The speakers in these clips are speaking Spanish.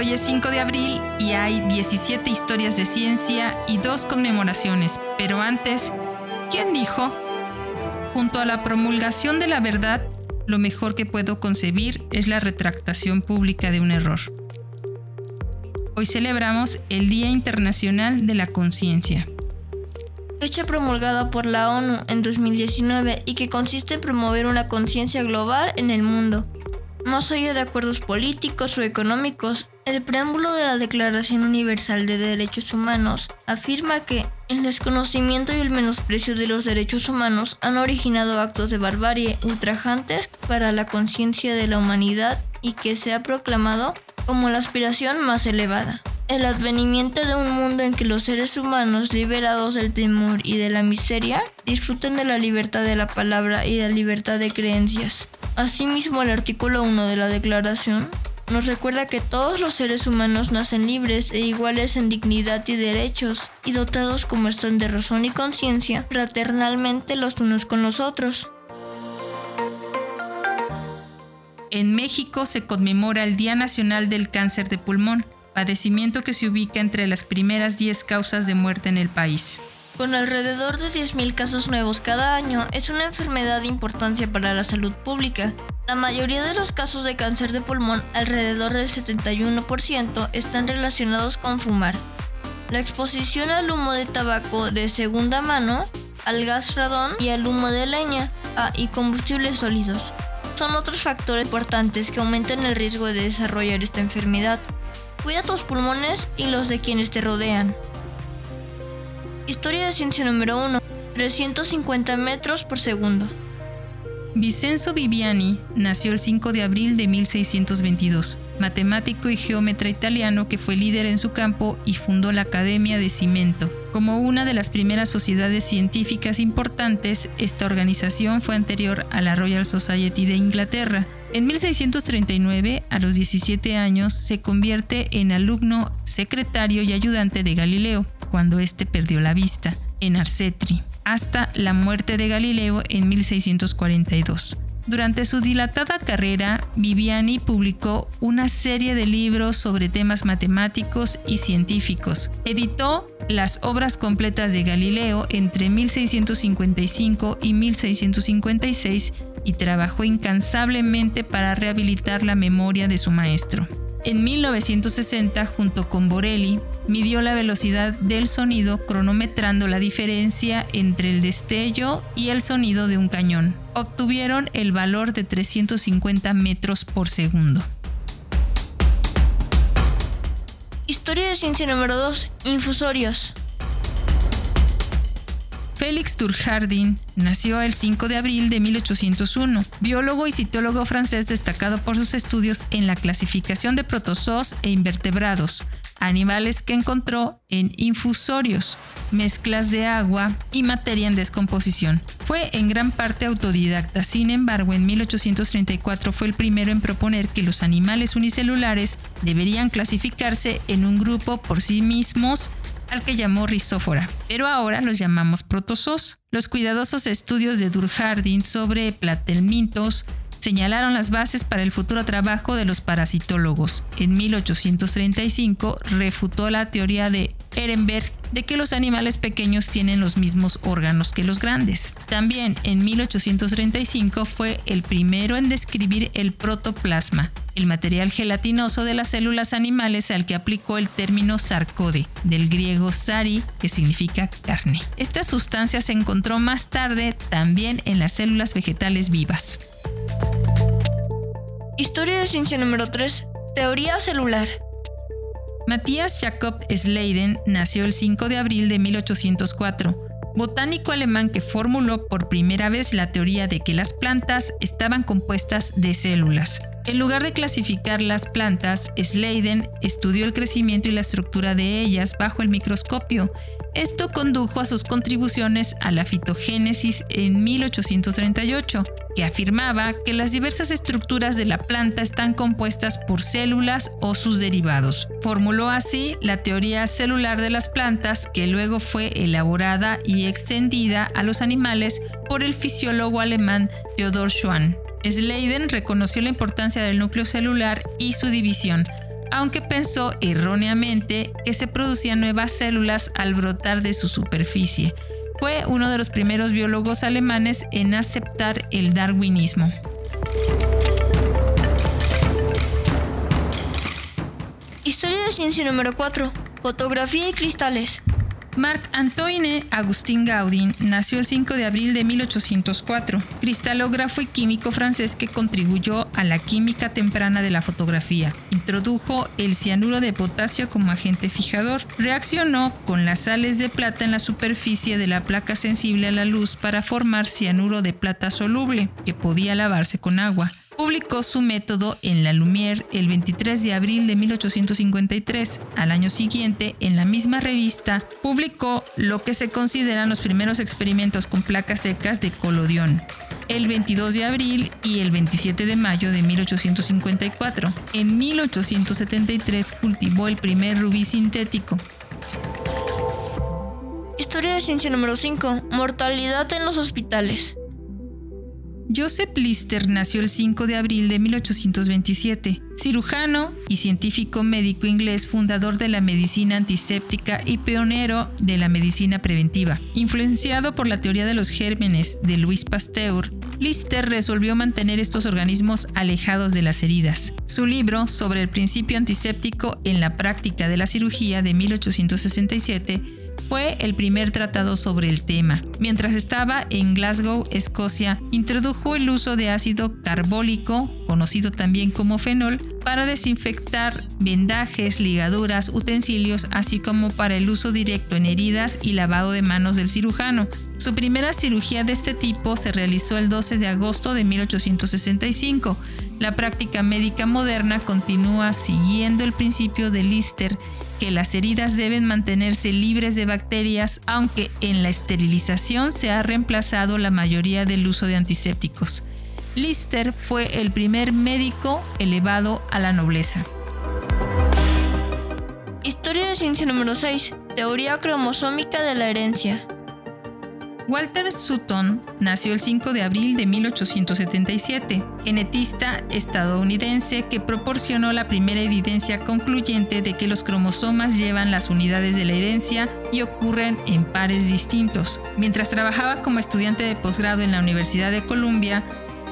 hoy es 5 de abril y hay 17 historias de ciencia y dos conmemoraciones, pero antes, ¿quién dijo? Junto a la promulgación de la verdad, lo mejor que puedo concebir es la retractación pública de un error. Hoy celebramos el Día Internacional de la Conciencia. Fecha promulgada por la ONU en 2019 y que consiste en promover una conciencia global en el mundo más allá de acuerdos políticos o económicos, el preámbulo de la Declaración Universal de Derechos Humanos afirma que el desconocimiento y el menosprecio de los derechos humanos han originado actos de barbarie ultrajantes para la conciencia de la humanidad y que se ha proclamado como la aspiración más elevada. El advenimiento de un mundo en que los seres humanos liberados del temor y de la miseria disfruten de la libertad de la palabra y de la libertad de creencias. Asimismo, el artículo 1 de la Declaración nos recuerda que todos los seres humanos nacen libres e iguales en dignidad y derechos, y dotados como están de razón y conciencia, fraternalmente los unos con los otros. En México se conmemora el Día Nacional del Cáncer de Pulmón, padecimiento que se ubica entre las primeras 10 causas de muerte en el país. Con alrededor de 10.000 casos nuevos cada año, es una enfermedad de importancia para la salud pública. La mayoría de los casos de cáncer de pulmón, alrededor del 71%, están relacionados con fumar. La exposición al humo de tabaco de segunda mano, al gas radón y al humo de leña ah, y combustibles sólidos son otros factores importantes que aumentan el riesgo de desarrollar esta enfermedad. Cuida tus pulmones y los de quienes te rodean. Historia de ciencia número 1. 350 metros por segundo. Vincenzo Viviani nació el 5 de abril de 1622, matemático y geómetra italiano que fue líder en su campo y fundó la Academia de Cimento. Como una de las primeras sociedades científicas importantes, esta organización fue anterior a la Royal Society de Inglaterra. En 1639, a los 17 años, se convierte en alumno, secretario y ayudante de Galileo cuando éste perdió la vista, en Arcetri, hasta la muerte de Galileo en 1642. Durante su dilatada carrera, Viviani publicó una serie de libros sobre temas matemáticos y científicos. Editó las obras completas de Galileo entre 1655 y 1656 y trabajó incansablemente para rehabilitar la memoria de su maestro. En 1960, junto con Borelli, midió la velocidad del sonido cronometrando la diferencia entre el destello y el sonido de un cañón. Obtuvieron el valor de 350 metros por segundo. Historia de ciencia número 2. Infusorios. Félix Turjardin nació el 5 de abril de 1801, biólogo y citólogo francés destacado por sus estudios en la clasificación de protozoos e invertebrados, animales que encontró en infusorios, mezclas de agua y materia en descomposición. Fue en gran parte autodidacta, sin embargo en 1834 fue el primero en proponer que los animales unicelulares deberían clasificarse en un grupo por sí mismos al que llamó rizófora, pero ahora los llamamos protozoos. Los cuidadosos estudios de Durjardin sobre platelmintos señalaron las bases para el futuro trabajo de los parasitólogos. En 1835 refutó la teoría de Ehrenberg de que los animales pequeños tienen los mismos órganos que los grandes. También en 1835 fue el primero en describir el protoplasma, el material gelatinoso de las células animales al que aplicó el término sarcode, del griego sari, que significa carne. Esta sustancia se encontró más tarde también en las células vegetales vivas. Historia de ciencia número 3. Teoría celular. Matthias Jacob Sleiden nació el 5 de abril de 1804, botánico alemán que formuló por primera vez la teoría de que las plantas estaban compuestas de células. En lugar de clasificar las plantas, Sleiden estudió el crecimiento y la estructura de ellas bajo el microscopio. Esto condujo a sus contribuciones a la fitogénesis en 1838, que afirmaba que las diversas estructuras de la planta están compuestas por células o sus derivados. Formuló así la teoría celular de las plantas, que luego fue elaborada y extendida a los animales por el fisiólogo alemán Theodor Schwann. Sleiden reconoció la importancia del núcleo celular y su división, aunque pensó erróneamente que se producían nuevas células al brotar de su superficie. Fue uno de los primeros biólogos alemanes en aceptar el darwinismo. Historia de ciencia número 4. Fotografía y cristales. Marc-Antoine Agustin Gaudin nació el 5 de abril de 1804, cristalógrafo y químico francés que contribuyó a la química temprana de la fotografía. Introdujo el cianuro de potasio como agente fijador. Reaccionó con las sales de plata en la superficie de la placa sensible a la luz para formar cianuro de plata soluble, que podía lavarse con agua publicó su método en La Lumière el 23 de abril de 1853. Al año siguiente, en la misma revista, publicó lo que se consideran los primeros experimentos con placas secas de colodión el 22 de abril y el 27 de mayo de 1854. En 1873 cultivó el primer rubí sintético. Historia de ciencia número 5. Mortalidad en los hospitales. Joseph Lister nació el 5 de abril de 1827, cirujano y científico médico inglés, fundador de la medicina antiséptica y pionero de la medicina preventiva. Influenciado por la teoría de los gérmenes de Louis Pasteur, Lister resolvió mantener estos organismos alejados de las heridas. Su libro sobre el principio antiséptico en la práctica de la cirugía de 1867 fue el primer tratado sobre el tema. Mientras estaba en Glasgow, Escocia, introdujo el uso de ácido carbólico, conocido también como fenol, para desinfectar vendajes, ligaduras, utensilios, así como para el uso directo en heridas y lavado de manos del cirujano. Su primera cirugía de este tipo se realizó el 12 de agosto de 1865. La práctica médica moderna continúa siguiendo el principio de Lister que las heridas deben mantenerse libres de bacterias, aunque en la esterilización se ha reemplazado la mayoría del uso de antisépticos. Lister fue el primer médico elevado a la nobleza. Historia de ciencia número 6. Teoría cromosómica de la herencia. Walter Sutton nació el 5 de abril de 1877, genetista estadounidense que proporcionó la primera evidencia concluyente de que los cromosomas llevan las unidades de la herencia y ocurren en pares distintos. Mientras trabajaba como estudiante de posgrado en la Universidad de Columbia,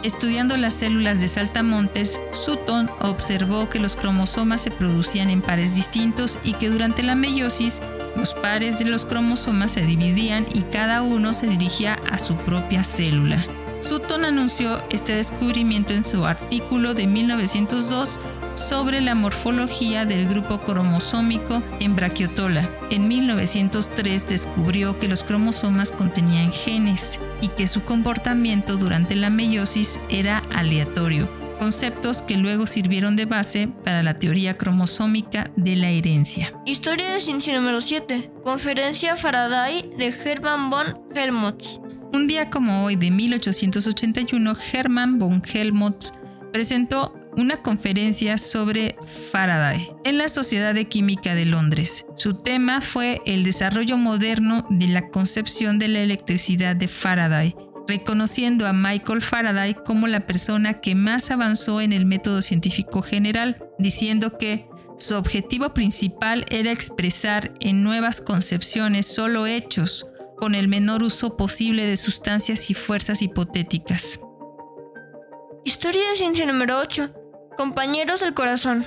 Estudiando las células de saltamontes, Sutton observó que los cromosomas se producían en pares distintos y que durante la meiosis los pares de los cromosomas se dividían y cada uno se dirigía a su propia célula. Sutton anunció este descubrimiento en su artículo de 1902 sobre la morfología del grupo cromosómico en Brachiotola. En 1903 descubrió que los cromosomas contenían genes y que su comportamiento durante la meiosis era aleatorio, conceptos que luego sirvieron de base para la teoría cromosómica de la herencia. Historia de ciencia número 7. Conferencia Faraday de Hermann von Helmholtz. Un día como hoy de 1881, Hermann von Helmholtz presentó una conferencia sobre Faraday en la Sociedad de Química de Londres. Su tema fue el desarrollo moderno de la concepción de la electricidad de Faraday, reconociendo a Michael Faraday como la persona que más avanzó en el método científico general, diciendo que su objetivo principal era expresar en nuevas concepciones solo hechos, con el menor uso posible de sustancias y fuerzas hipotéticas. Historia de ciencia número 8. Compañeros del corazón.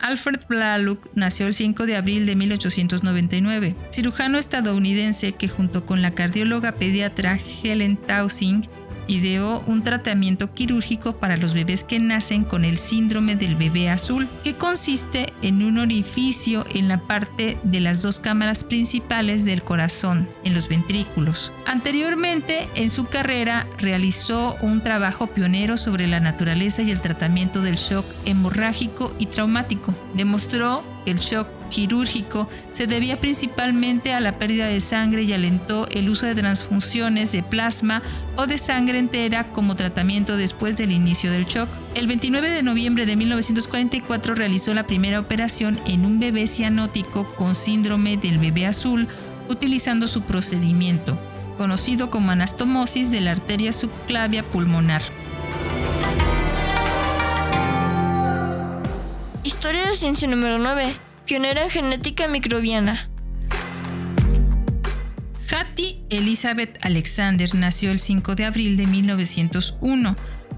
Alfred Blalock nació el 5 de abril de 1899, cirujano estadounidense que junto con la cardióloga pediatra Helen Tausing ideó un tratamiento quirúrgico para los bebés que nacen con el síndrome del bebé azul, que consiste en un orificio en la parte de las dos cámaras principales del corazón, en los ventrículos. Anteriormente, en su carrera, realizó un trabajo pionero sobre la naturaleza y el tratamiento del shock hemorrágico y traumático. Demostró que el shock quirúrgico se debía principalmente a la pérdida de sangre y alentó el uso de transfusiones de plasma o de sangre entera como tratamiento después del inicio del shock. El 29 de noviembre de 1944 realizó la primera operación en un bebé cianótico con síndrome del bebé azul utilizando su procedimiento, conocido como anastomosis de la arteria subclavia pulmonar. Historia de ciencia número 9. Pionera en genética microbiana. Hattie Elizabeth Alexander nació el 5 de abril de 1901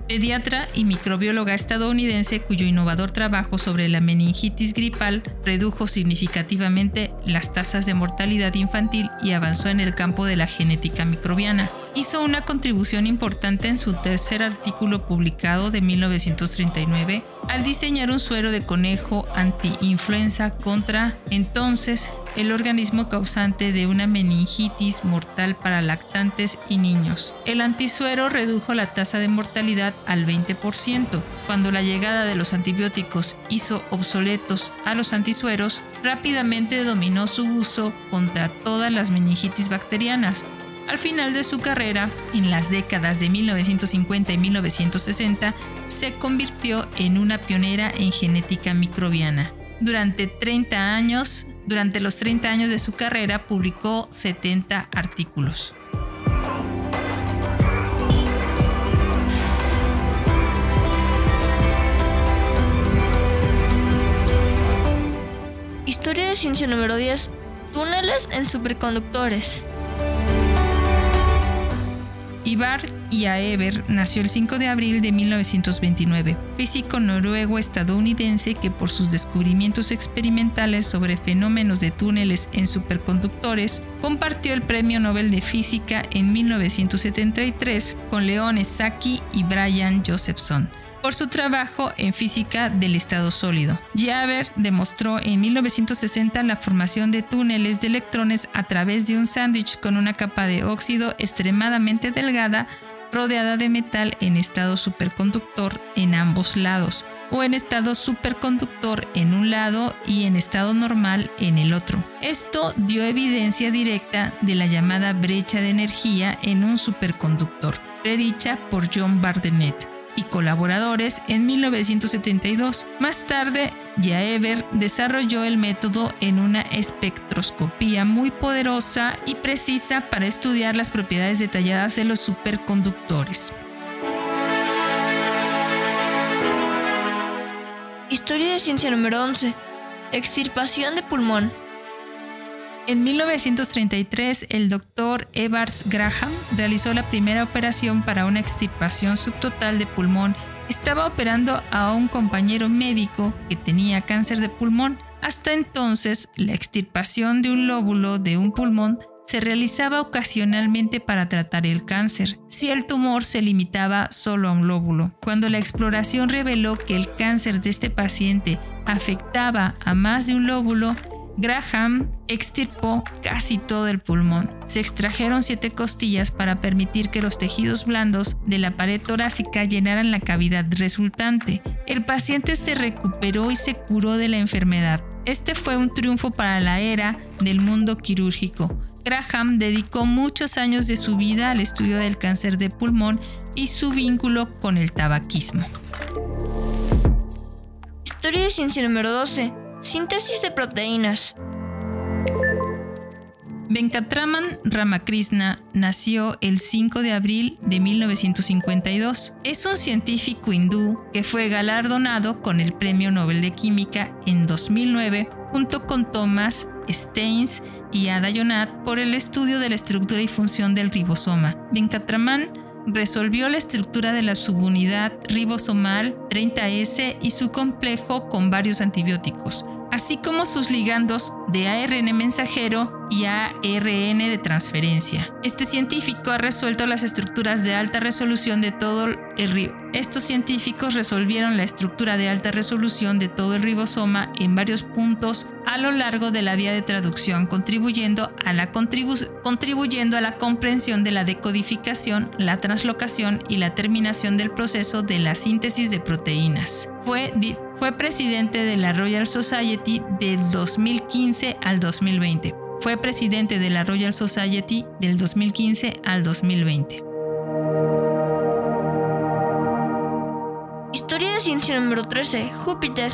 pediatra y microbióloga estadounidense cuyo innovador trabajo sobre la meningitis gripal redujo significativamente las tasas de mortalidad infantil y avanzó en el campo de la genética microbiana. Hizo una contribución importante en su tercer artículo publicado de 1939 al diseñar un suero de conejo anti-influenza contra entonces el organismo causante de una meningitis mortal para lactantes y niños. El antisuero redujo la tasa de mortalidad al 20%. Cuando la llegada de los antibióticos hizo obsoletos a los antisueros, rápidamente dominó su uso contra todas las meningitis bacterianas. Al final de su carrera, en las décadas de 1950 y 1960, se convirtió en una pionera en genética microbiana. Durante 30 años durante los 30 años de su carrera publicó 70 artículos. Historia de ciencia número 10. Túneles en superconductores. Ivar Iaever nació el 5 de abril de 1929, físico noruego-estadounidense que por sus descubrimientos experimentales sobre fenómenos de túneles en superconductores compartió el Premio Nobel de Física en 1973 con Leon Saki y Brian Josephson por su trabajo en física del estado sólido. Jaeger demostró en 1960 la formación de túneles de electrones a través de un sándwich con una capa de óxido extremadamente delgada rodeada de metal en estado superconductor en ambos lados, o en estado superconductor en un lado y en estado normal en el otro. Esto dio evidencia directa de la llamada brecha de energía en un superconductor, predicha por John Bardenett y colaboradores en 1972. Más tarde, Jaever desarrolló el método en una espectroscopía muy poderosa y precisa para estudiar las propiedades detalladas de los superconductores. Historia de ciencia número 11. Extirpación de pulmón. En 1933, el doctor Evars Graham realizó la primera operación para una extirpación subtotal de pulmón. Estaba operando a un compañero médico que tenía cáncer de pulmón. Hasta entonces, la extirpación de un lóbulo de un pulmón se realizaba ocasionalmente para tratar el cáncer, si el tumor se limitaba solo a un lóbulo. Cuando la exploración reveló que el cáncer de este paciente afectaba a más de un lóbulo, Graham extirpó casi todo el pulmón. Se extrajeron siete costillas para permitir que los tejidos blandos de la pared torácica llenaran la cavidad resultante. El paciente se recuperó y se curó de la enfermedad. Este fue un triunfo para la era del mundo quirúrgico. Graham dedicó muchos años de su vida al estudio del cáncer de pulmón y su vínculo con el tabaquismo. Historia ciencia número 12. Síntesis de proteínas. Venkatraman Ramakrishna nació el 5 de abril de 1952. Es un científico hindú que fue galardonado con el Premio Nobel de Química en 2009 junto con Thomas Steins y Ada Yonath por el estudio de la estructura y función del ribosoma. Venkatraman resolvió la estructura de la subunidad ribosomal 30S y su complejo con varios antibióticos, así como sus ligandos de ARN mensajero y ARN de transferencia. Este científico ha resuelto las estructuras de alta resolución de todo el río. Estos científicos resolvieron la estructura de alta resolución de todo el ribosoma en varios puntos a lo largo de la vía de traducción, contribuyendo a la, contribuyendo a la comprensión de la decodificación, la translocación y la terminación del proceso de la síntesis de proteínas. Fue, fue presidente de la Royal Society del 2015 al 2020. Fue presidente de la Royal Society del 2015 al 2020. Historia de ciencia número 13. Júpiter.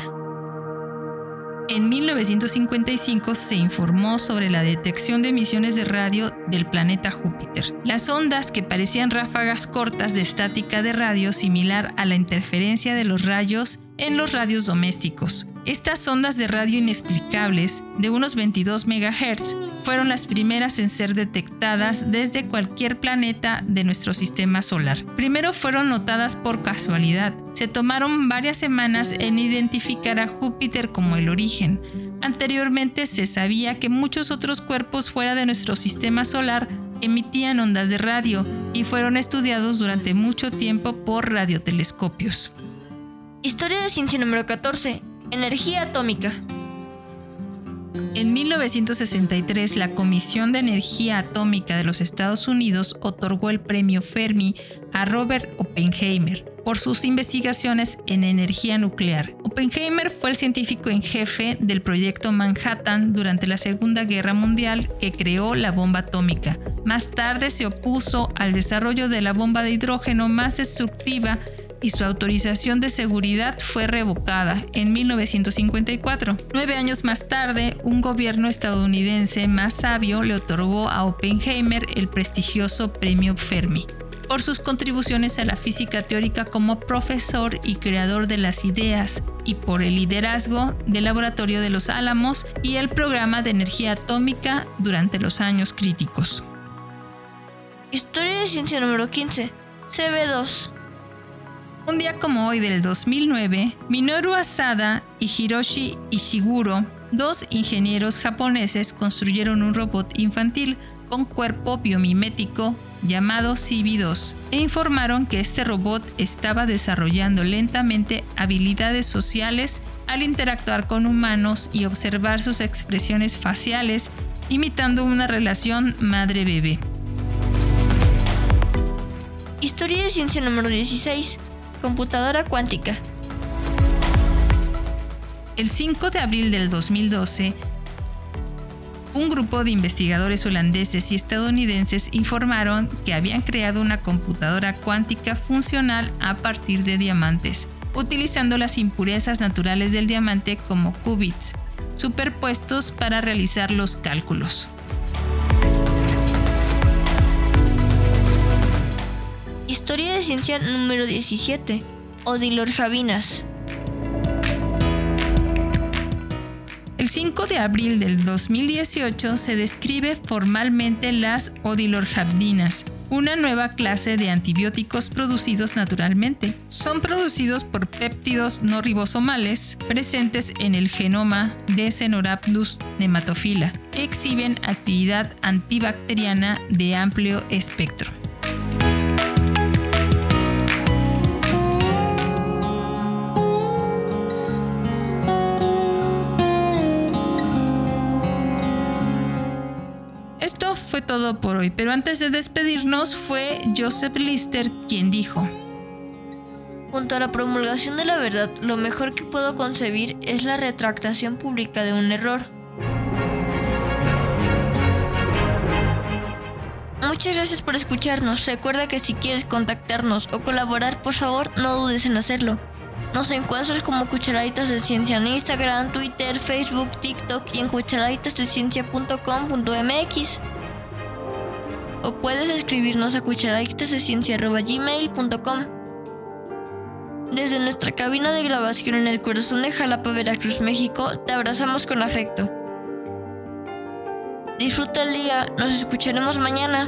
En 1955 se informó sobre la detección de emisiones de radio del planeta Júpiter. Las ondas que parecían ráfagas cortas de estática de radio similar a la interferencia de los rayos en los radios domésticos Estas ondas de radio inexplicables, de unos 22 MHz, fueron las primeras en ser detectadas desde cualquier planeta de nuestro sistema solar. Primero fueron notadas por casualidad. Se tomaron varias semanas en identificar a Júpiter como el origen. Anteriormente se sabía que muchos otros cuerpos fuera de nuestro sistema solar emitían ondas de radio y fueron estudiados durante mucho tiempo por radiotelescopios. Historia de ciencia número 14. Energía atómica. En 1963, la Comisión de Energía Atómica de los Estados Unidos otorgó el premio Fermi a Robert Oppenheimer por sus investigaciones en energía nuclear. Oppenheimer fue el científico en jefe del proyecto Manhattan durante la Segunda Guerra Mundial que creó la bomba atómica. Más tarde se opuso al desarrollo de la bomba de hidrógeno más destructiva y su autorización de seguridad fue revocada en 1954. Nueve años más tarde, un gobierno estadounidense más sabio le otorgó a Oppenheimer el prestigioso Premio Fermi por sus contribuciones a la física teórica como profesor y creador de las ideas y por el liderazgo del Laboratorio de los Álamos y el programa de energía atómica durante los años críticos. Historia de ciencia número 15. CB2. Un día como hoy del 2009, Minoru Asada y Hiroshi Ishiguro, dos ingenieros japoneses, construyeron un robot infantil con cuerpo biomimético llamado CB2 e informaron que este robot estaba desarrollando lentamente habilidades sociales al interactuar con humanos y observar sus expresiones faciales, imitando una relación madre-bebé. Historia de ciencia número 16 computadora cuántica. El 5 de abril del 2012, un grupo de investigadores holandeses y estadounidenses informaron que habían creado una computadora cuántica funcional a partir de diamantes, utilizando las impurezas naturales del diamante como qubits, superpuestos para realizar los cálculos. Historia de ciencia número 17. Odilorjabinas. El 5 de abril del 2018 se describe formalmente las odilorjabinas, una nueva clase de antibióticos producidos naturalmente. Son producidos por péptidos no ribosomales presentes en el genoma de Cenorhabdus nematophila. Exhiben actividad antibacteriana de amplio espectro. Todo por hoy, pero antes de despedirnos fue Joseph Lister quien dijo, Junto a la promulgación de la verdad, lo mejor que puedo concebir es la retractación pública de un error. Muchas gracias por escucharnos. Recuerda que si quieres contactarnos o colaborar, por favor, no dudes en hacerlo. Nos encuentras como Cucharaditas de Ciencia en Instagram, Twitter, Facebook, TikTok y en cucharaditasdeciencia.com.mx puedes escribirnos a cucharaditasdeciencia.gmail.com Desde nuestra cabina de grabación en el corazón de Jalapa, Veracruz, México, te abrazamos con afecto. Disfruta el día, nos escucharemos mañana.